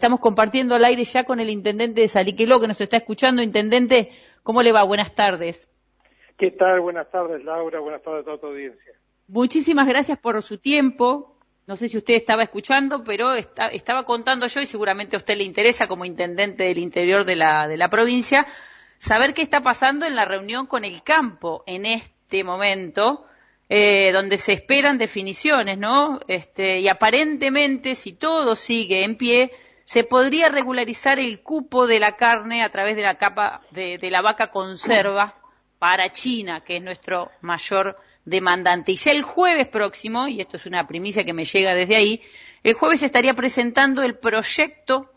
Estamos compartiendo al aire ya con el intendente de Saliqueló que nos está escuchando. Intendente, ¿cómo le va? Buenas tardes. ¿Qué tal? Buenas tardes, Laura. Buenas tardes a toda tu audiencia. Muchísimas gracias por su tiempo. No sé si usted estaba escuchando, pero estaba contando yo, y seguramente a usted le interesa como intendente del interior de la, de la provincia, saber qué está pasando en la reunión con el campo en este momento, eh, donde se esperan definiciones, ¿no? Este, y aparentemente, si todo sigue en pie, se podría regularizar el cupo de la carne a través de la capa de, la vaca conserva para China, que es nuestro mayor demandante. Y ya el jueves próximo, y esto es una primicia que me llega desde ahí, el jueves estaría presentando el proyecto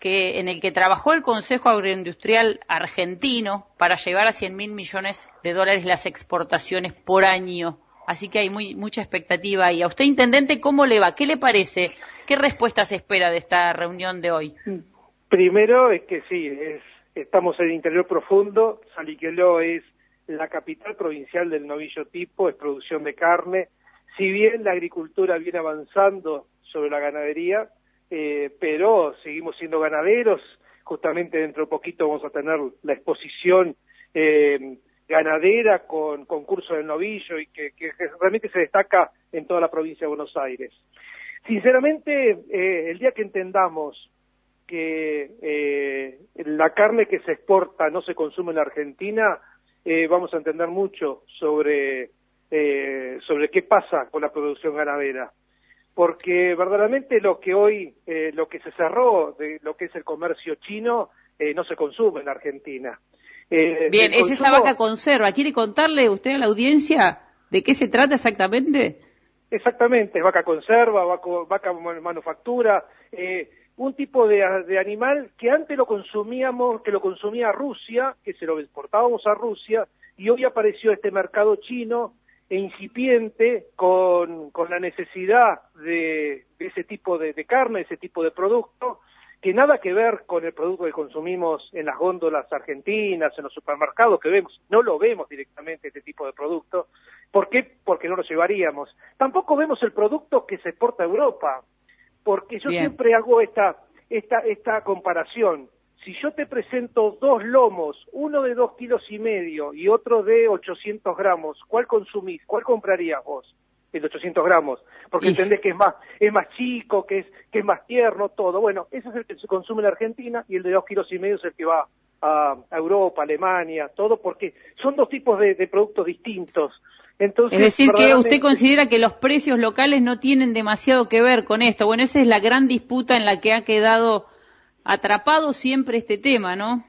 que, en el que trabajó el Consejo Agroindustrial Argentino para llevar a 100 mil millones de dólares las exportaciones por año. Así que hay muy, mucha expectativa ahí. A usted, intendente, ¿cómo le va? ¿Qué le parece? ¿Qué respuesta se espera de esta reunión de hoy? Primero es que sí, estamos en el interior profundo. Saliqueló es la capital provincial del novillo tipo, es producción de carne. Si bien la agricultura viene avanzando sobre la ganadería, eh, pero seguimos siendo ganaderos. Justamente dentro de poquito vamos a tener la exposición eh, ganadera con concurso del novillo y que, realmente se destaca en toda la provincia de Buenos Aires. Sinceramente, eh, el día que entendamos que la carne que se exporta no se consume en la Argentina, eh, vamos a entender mucho sobre, eh, sobre qué pasa con la producción ganadera. Porque verdaderamente lo que hoy, eh, lo que se cerró de lo que es el comercio chino, no se consume en la Argentina. Bien, es esa vaca conserva. ¿Quiere contarle usted a la audiencia de qué se trata exactamente? Exactamente, vaca conserva, vaca, vaca manufactura, eh, un tipo de, animal que antes lo consumíamos, que lo consumía Rusia, que se lo exportábamos a Rusia, y hoy apareció este mercado chino e incipiente con, con la necesidad de, ese tipo de, de, carne, ese tipo de producto, que nada que ver con el producto que consumimos en las góndolas argentinas, en los supermercados que vemos, no lo vemos directamente este tipo de producto. ¿Por qué? Porque no lo llevaríamos. Tampoco vemos el producto que se exporta a Europa porque yo siempre hago esta, esta, esta comparación. Si yo te presento dos lomos, uno de dos kilos y medio y otro de 800 gramos, ¿cuál consumís? ¿Cuál comprarías vos? El de 800 gramos, porque entendés que es más, es más chico, que es, que es más tierno, todo. Bueno, ese es el que se consume en Argentina y el de dos kilos y medio es el que va a, Europa, Alemania, todo, porque son dos tipos de productos distintos es decir, que usted considera que los precios locales no tienen demasiado que ver con esto. Bueno, esa es la gran disputa en la que ha quedado atrapado siempre este tema, ¿no?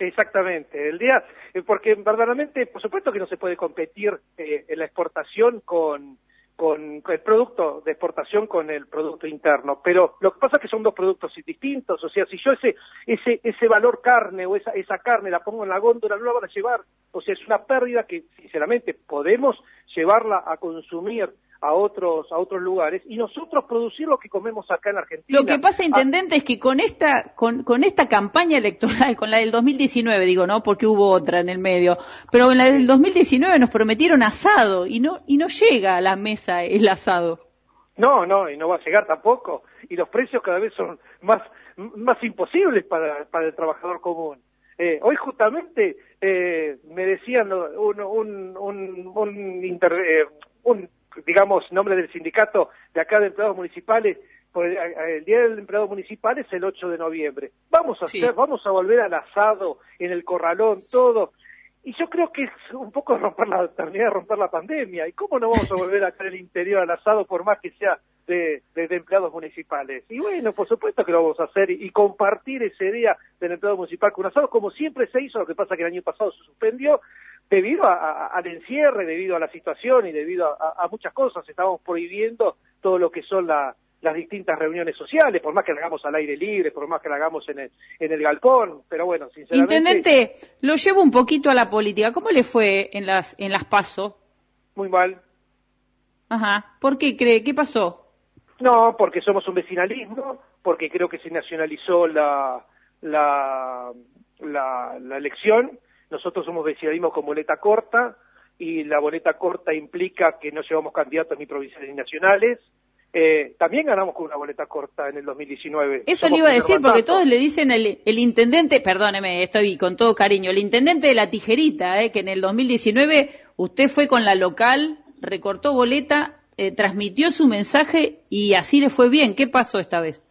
Exactamente. El día, eh, porque verdaderamente, por supuesto que no se puede competir eh, en la exportación con, con, el producto de exportación con el producto interno. Pero lo que pasa es que son dos productos distintos. O sea, si yo ese, ese, ese valor carne o esa, esa carne la pongo en la góndola, no la van a llevar. O sea, es una pérdida que, sinceramente, podemos llevarla a consumir a otros a otros lugares y nosotros producir lo que comemos acá en Argentina. Lo que pasa, intendente, es que con esta con, con esta campaña electoral, con la del 2019, digo, no, porque hubo otra en el medio, pero en la del 2019 nos prometieron asado y no y no llega a la mesa el asado. No, no, y no va a llegar tampoco. Y los precios cada vez son más más imposibles para, para el trabajador común. Eh, hoy justamente eh, me decían un, un, un, un, inter, eh, un digamos, nombre del sindicato de acá de empleados municipales, pues, el día del empleado municipal es el 8 de noviembre. Vamos a hacer, vamos a volver al asado, en el corralón, todo. Y yo creo que es un poco romper la, terminar de romper la pandemia. ¿Y cómo no vamos a volver acá en el interior al asado por más que sea de, empleados municipales? Y bueno, por supuesto que lo vamos a hacer y, compartir ese día del empleado municipal con asado como siempre se hizo, lo que pasa que el año pasado se suspendió, debido al encierre, debido a la situación y debido a, muchas cosas, estamos prohibiendo todo lo que son las distintas reuniones sociales, por más que la hagamos al aire libre, por más que la hagamos en el, en el galpón, pero bueno, sinceramente... Intendente, lo llevo un poquito a la política. ¿Cómo le fue en las, en las PASO? Muy mal. Ajá. ¿Por qué cree? ¿Qué pasó? No, porque somos un vecinalismo, porque creo que se nacionalizó la, la, la, la elección, nosotros somos vecinalismo con boleta corta y la boleta corta implica que no llevamos candidatos ni provinciales ni nacionales. eh, también ganamos con una boleta corta en el 2019. Eso le iba a decir, porque todos le dicen el, el intendente, perdóneme, estoy con todo cariño, el intendente de la tijerita, eh, que en el 2019 usted fue con la local, recortó boleta, eh, transmitió su mensaje y así le fue bien. ¿Qué pasó esta vez?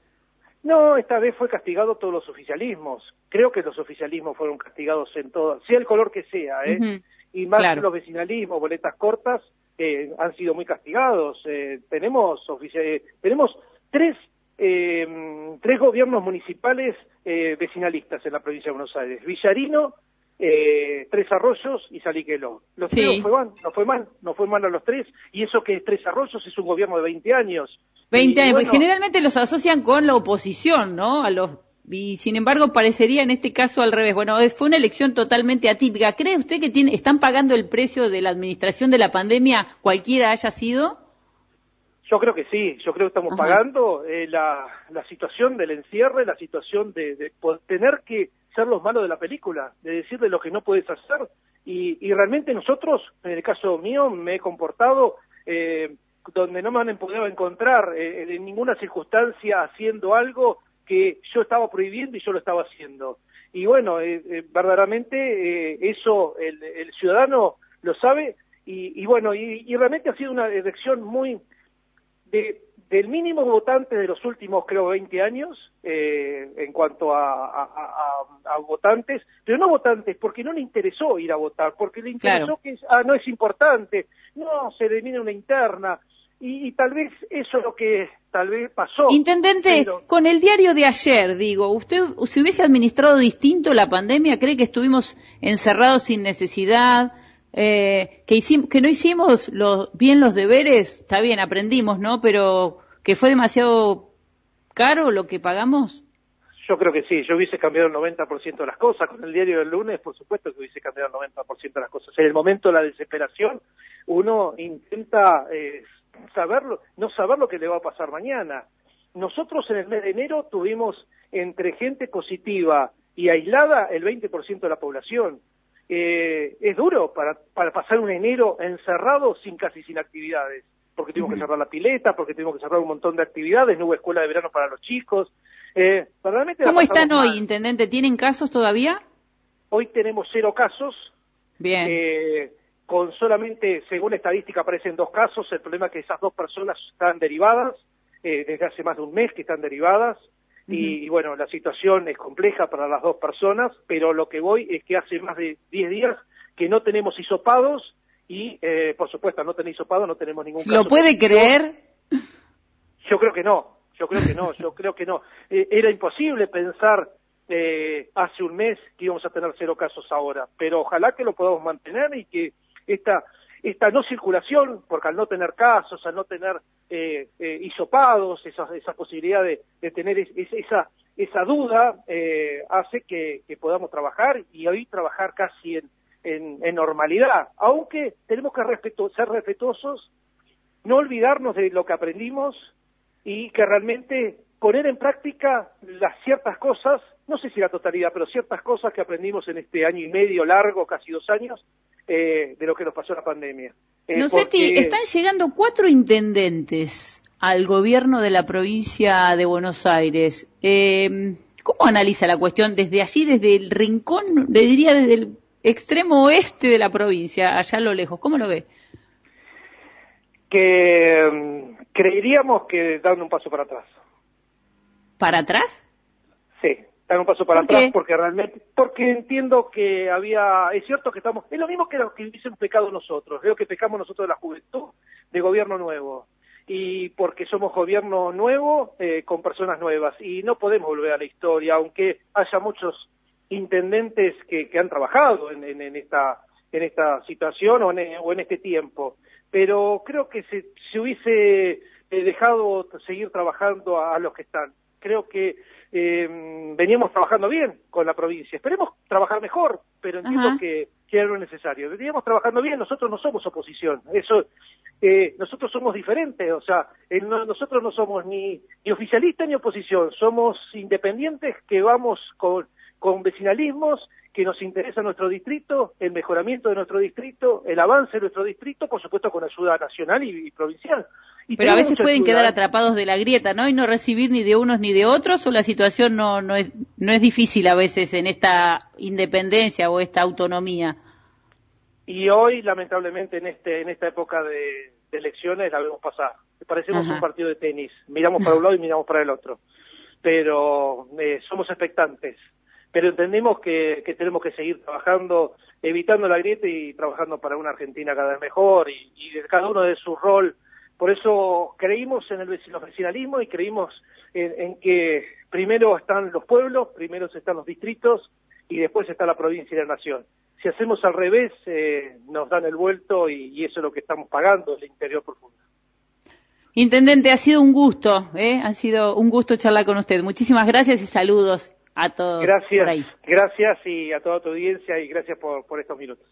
No, esta vez fue castigado todos los oficialismos. Creo que los oficialismos fueron castigados en todo, sea el color que sea, ¿eh? Y más que los vecinalismos, boletas cortas, eh, han sido muy castigados. Eh, tenemos eh, tenemos tres tres gobiernos municipales vecinalistas en la provincia de Buenos Aires: Villarino, Tres Arroyos y Saliqueló. Los tres no fue mal, no fue mal, no fue mal a los tres. Y eso que Tres Arroyos es un gobierno de 20 años. 20 años. Generalmente los asocian con la oposición, ¿no? A los y sin embargo parecería en este caso al revés. Bueno, fue una elección totalmente atípica. ¿Cree usted que tiene, están pagando el precio de la administración de la pandemia, cualquiera haya sido? Yo creo que sí, yo creo que estamos pagando eh, la, la, situación del encierre, la situación de, de tener que ser los malos de la película, de decirle lo que no puedes hacer. Y, y realmente nosotros, en el caso mío, me he comportado eh, donde no me han podido encontrar eh, en ninguna circunstancia haciendo algo que yo estaba prohibiendo y yo lo estaba haciendo. Y bueno, eh, eh, verdaderamente eh, eso el, ciudadano lo sabe y, bueno, y, realmente ha sido una elección muy de, del mínimo votante de los últimos, creo, 20 años en cuanto a, a, votantes, pero no votantes porque no le interesó ir a votar, porque le interesó que ah, no es importante, no, se elimina una interna, y, tal vez eso es lo que tal vez pasó. Intendente, con el diario de ayer, digo, ¿usted si hubiese administrado distinto la pandemia, cree que estuvimos encerrados sin necesidad? Eh, que, hicimos, que no hicimos bien los deberes, está bien, aprendimos, ¿no? Pero que fue demasiado caro lo que pagamos. Yo creo que sí, yo hubiese cambiado el 90% de las cosas. Con el diario del lunes, por supuesto que hubiese cambiado el 90% de las cosas. En el momento de la desesperación, uno intenta eh, saberlo, no saber lo que le va a pasar mañana. Nosotros en el mes de enero tuvimos entre gente positiva y aislada el 20% de la población. Eh, es duro para, para pasar un enero encerrado sin casi sin actividades, porque tuvimos que cerrar la pileta, porque tuvimos que cerrar un montón de actividades, no hubo escuela de verano para los chicos. Eh, ¿Cómo están hoy, intendente? ¿Tienen casos todavía? Hoy tenemos cero casos. Bien. Eh, con solamente, según estadística, aparecen dos casos. El problema es que esas dos personas están derivadas, eh, desde hace más de un mes que están derivadas. Y, bueno, la situación es compleja para las dos personas, pero lo que voy es que hace más de 10 días que no tenemos hisopados y, eh, por supuesto, no tener hisopado no tenemos ningún caso. ¿Lo puede creer? Yo creo que no, yo creo que no, yo creo que no. Eh, era imposible pensar eh, hace un mes que íbamos a tener cero casos ahora, pero ojalá que lo podamos mantener y que esta, esta no circulación, porque al no tener casos, al no tener eh, eh hisopados, esa, esa posibilidad de, tener esa, esa duda, eh, hace que, podamos trabajar y hoy trabajar casi en, en, normalidad, aunque tenemos que ser respetuosos, no olvidarnos de lo que aprendimos y que realmente poner en práctica las ciertas cosas, no sé si la totalidad, pero ciertas cosas que aprendimos en este año y medio largo, casi dos años, eh, de lo que nos pasó la pandemia. Eh, no sé, están llegando cuatro intendentes al gobierno de la provincia de Buenos Aires. Eh, ¿Cómo analiza la cuestión desde allí, desde el rincón, le diría desde el extremo oeste de la provincia, allá a lo lejos? ¿Cómo lo ve? Que mm, creeríamos que dan un paso para atrás. ¿Para atrás? Sí, dar un paso para atrás porque realmente, porque entiendo que había, es cierto que estamos, es lo mismo que lo que un pecado nosotros, veo que pecamos nosotros de la juventud de gobierno nuevo y porque somos gobierno nuevo eh, con personas nuevas y no podemos volver a la historia, aunque haya muchos intendentes que, que han trabajado en, en, esta en esta situación o en, o en este tiempo, pero creo que se, se hubiese eh, dejado seguir trabajando a los que están. Creo que eh, veníamos trabajando bien con la provincia. Esperemos trabajar mejor, pero entiendo que, que era lo necesario. Veníamos trabajando bien, nosotros no somos oposición. Eso, eh, nosotros somos diferentes, o sea, nosotros no somos ni, ni oficialistas ni oposición, somos independientes que vamos con, con vecinalismos, que nos interesa nuestro distrito, el mejoramiento de nuestro distrito, el avance de nuestro distrito, por supuesto con ayuda nacional y, provincial. Pero a veces pueden quedar atrapados de la grieta, ¿no? Y no recibir ni de unos ni de otros, o la situación no, no, es, no es difícil a veces en esta independencia o esta autonomía. Y hoy, lamentablemente, en, este, en esta época de, elecciones, la vemos pasar. Parecemos un partido de tenis. Miramos para un lado y miramos para el otro. Pero eh, somos expectantes pero entendemos que, tenemos que seguir trabajando, evitando la grieta y trabajando para una Argentina cada vez mejor y, y cada uno de su rol. Por eso creímos en el vecinalismo y creímos en, que primero están los pueblos, primero están los distritos y después está la provincia y la nación. Si hacemos al revés, eh, nos dan el vuelto y, y, eso es lo que estamos pagando, el interior profundo. Intendente, ha sido un gusto, ¿eh? ha sido un gusto charlar con usted. Muchísimas gracias y saludos a todos gracias, Gracias y a toda tu audiencia y gracias por, por estos minutos.